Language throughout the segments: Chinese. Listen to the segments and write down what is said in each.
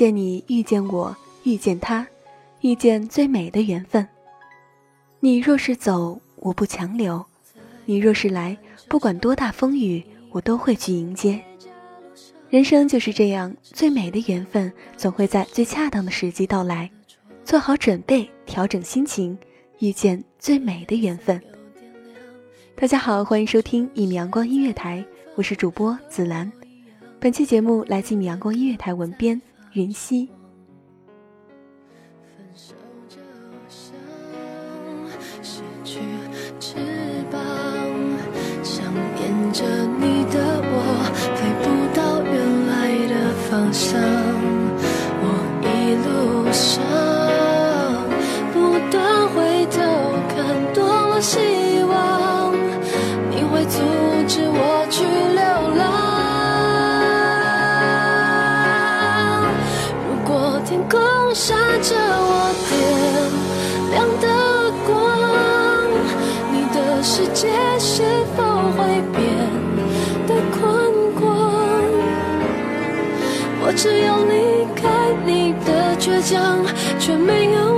见你，遇见我，遇见他，遇见最美的缘分。你若是走，我不强留；你若是来，不管多大风雨，我都会去迎接。人生就是这样，最美的缘分总会在最恰当的时机到来。做好准备，调整心情，遇见最美的缘分。大家好，欢迎收听一米阳光音乐台，我是主播紫兰。本期节目来自一米阳光音乐台文编云溪。失去翅膀，想念着你的我，飞不到原来的方向。世界是否会变得宽广？我只有离开你的倔强，却没有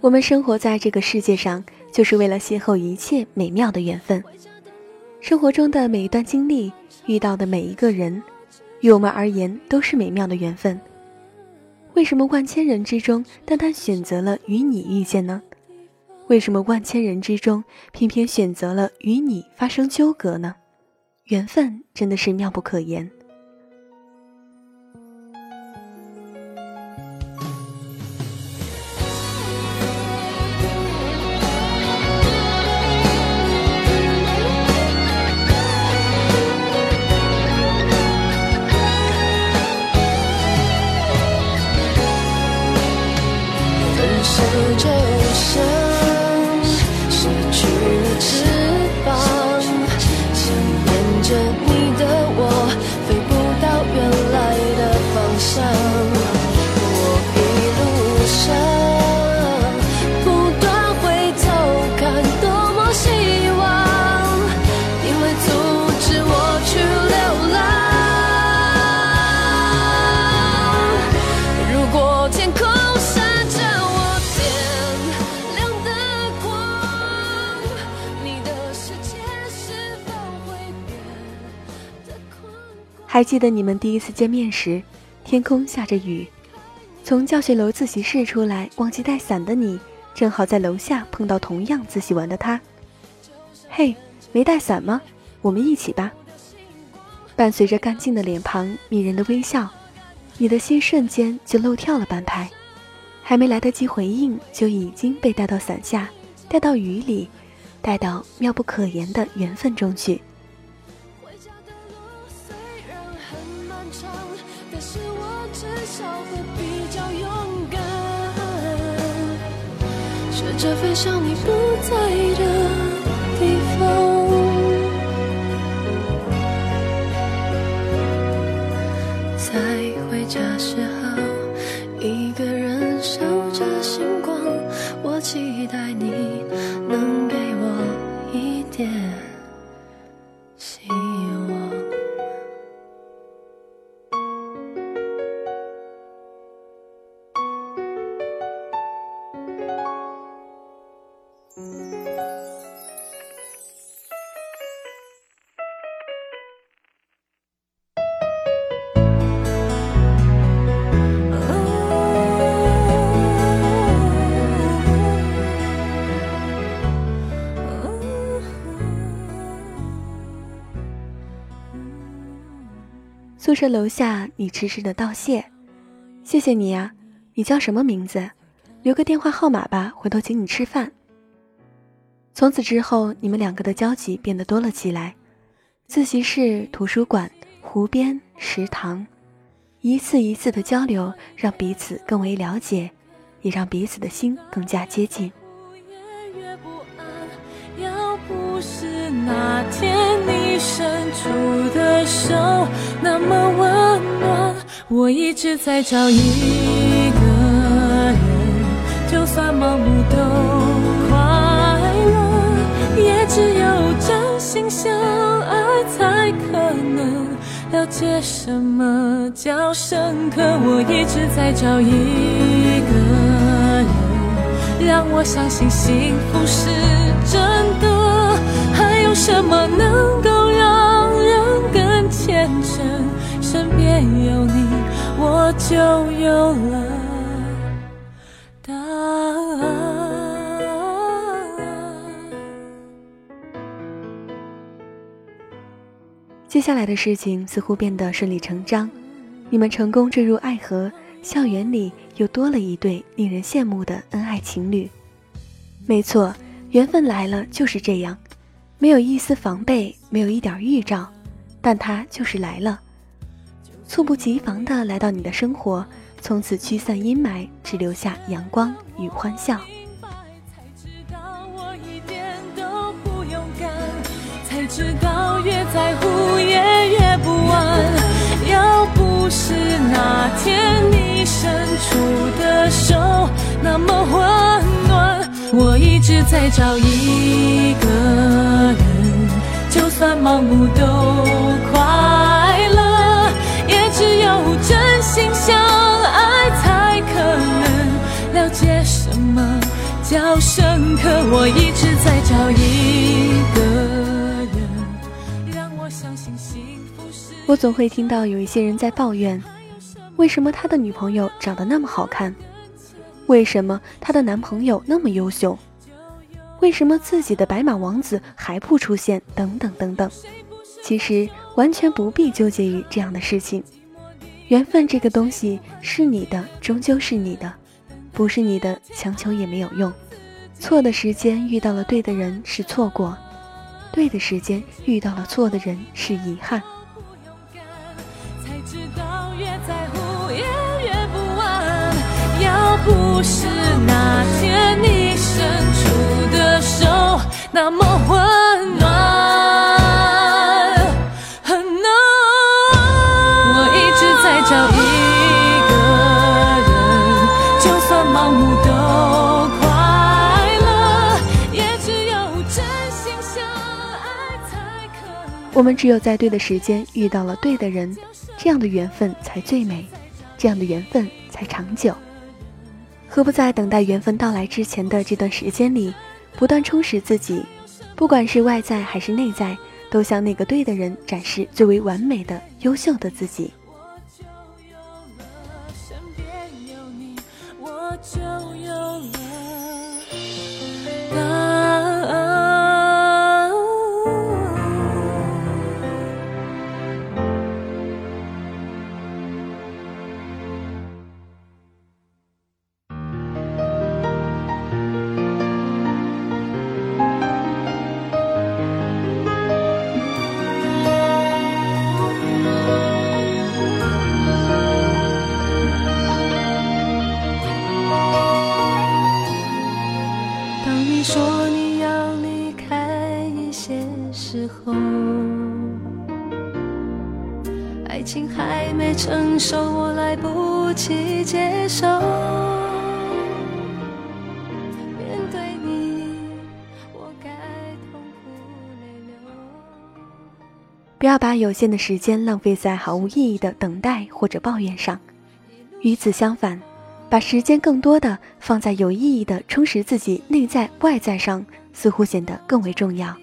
我们生活在这个世界上，就是为了邂逅一切美妙的缘分。生活中的每一段经历，遇到的每一个人，于我们而言都是美妙的缘分。为什么万千人之中，单单选择了与你遇见呢？为什么万千人之中，偏偏选择了与你发生纠葛呢？缘分真的是妙不可言。还记得你们第一次见面时，天空下着雨，从教学楼自习室出来，忘记带伞的你，正好在楼下碰到同样自习完的他。嘿，没带伞吗？我们一起吧。伴随着干净的脸庞、迷人的微笑，你的心瞬间就漏跳了半拍。还没来得及回应，就已经被带到伞下，带到雨里，带到妙不可言的缘分中去。像你不在的地方。在回家时候，一个人守着星光，我期待你能给我一点宿舍楼下，你迟迟的道谢，谢谢你呀。你叫什么名字？留个电话号码吧，回头请你吃饭。从此之后，你们两个的交集变得多了起来。自习室、图书馆、湖边、食堂，一次一次的交流，让彼此更为了解，也让彼此的心更加接近。是那天你伸出的手那么温暖，我一直在找一个人，就算盲目都快乐，也只有真心相爱才可能了解什么叫深刻。我一直在找一个人。让我相信幸福是真的，什么能够让人更虔诚？身边有你，我就有了答案。接下来的事情似乎变得顺理成章，你们成功坠入爱河，校园里又多了一对令人羡慕的恩爱情侣。没错，缘分来了就是这样，没有一丝防备，没有一点预兆，但他就是来了，猝不及防地来到你的生活，从此驱散阴霾，只留下阳光与欢笑。才知道我一点都不勇敢，才知道越在乎也越不安。要不是那天你伸出的手那么温，直在找一个人，就算盲目都快乐，也只有真心相爱才可能了解什么叫深刻。我一直在找一个人，让我相信幸福是。我总会听到有一些人在抱怨，为什么他的女朋友长得那么好看？为什么他的男朋友那么优秀？为什么自己的白马王子还不出现？等等等等。其实完全不必纠结于这样的事情。缘分这个东西是你的，终究是你的；不是你的，强求也没有用。错的时间遇到了对的人是错过，对的时间遇到了错的人是遗憾。不安。要不是那天你伸出手那么温暖，很难。我一直在找一个人，就算盲目都快乐，也只有真心相爱才可。我们只有在对的时间遇到了对的人，这样的缘分才最美，这样的缘分才长久。何不在等待缘分到来之前的这段时间里，不断充实自己，不管是外在还是内在，都向那个对的人展示最为完美的、优秀的自己。我就有了身边有你，我就情还没成熟，我来不及接受。面对你，我该痛苦泪流。不要把有限的时间浪费在毫无意义的等待或者抱怨上。与此相反，把时间更多的放在有意义的充实自己内在外在上，似乎显得更为重要。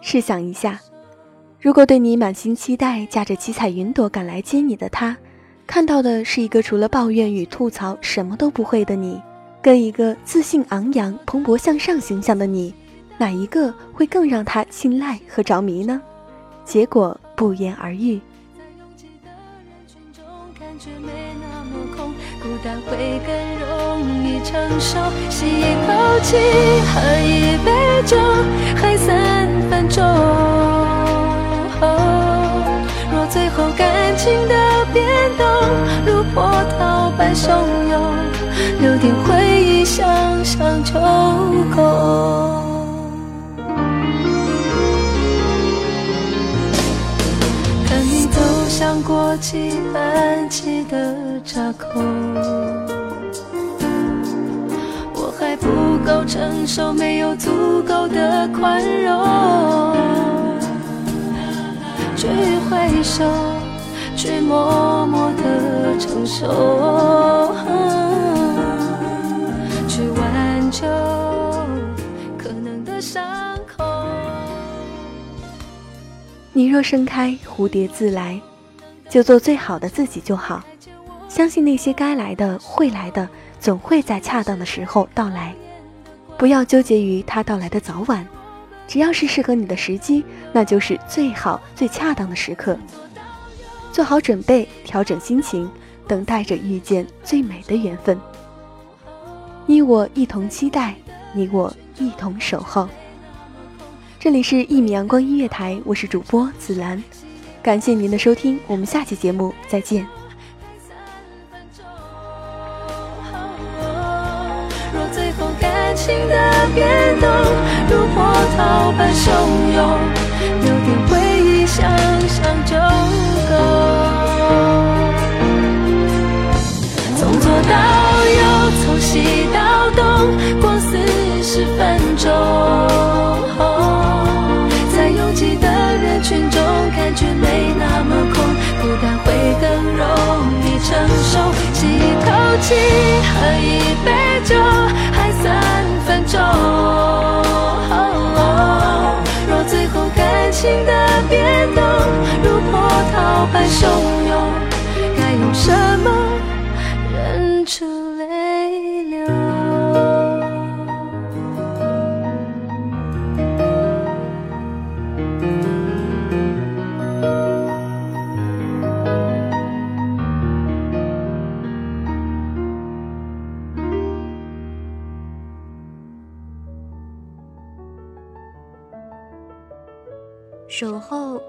试想一下，如果对你满心期待、驾着七彩云朵赶来接你的他，看到的是一个除了抱怨与吐槽什么都不会的你，跟一个自信昂扬、蓬勃向上形象的你，哪一个会更让他青睐和着迷呢？结果不言而喻。感觉没那么空，孤单会更容易承受。吸一口气，喝一杯酒，还三分钟。若最后感情的变动如波涛般汹涌，留点回忆想想就够。看你走向过期安起的闸口，我还不够成熟，没有足够的宽容，去挥手，去默默的承受，去挽救可能的伤口。你若盛开，蝴蝶自来，就做最好的自己就好。相信那些该来的会来的，总会在恰当的时候到来。不要纠结于它到来的早晚，只要是适合你的时机，那就是最好最恰当的时刻。做好准备，调整心情，等待着遇见最美的缘分。你我一同期待，你我一同守候。这里是《一米阳光音乐台》，我是主播紫兰，感谢您的收听，我们下期节目再见。变动如波涛般汹涌，留点回忆想想就够。从左到右，从西到东，过四十分钟。在拥挤的人群中，感觉没那么空，孤单会更容易承受。吸一口气，喝一波涛般汹涌，该用什么忍住泪流？守候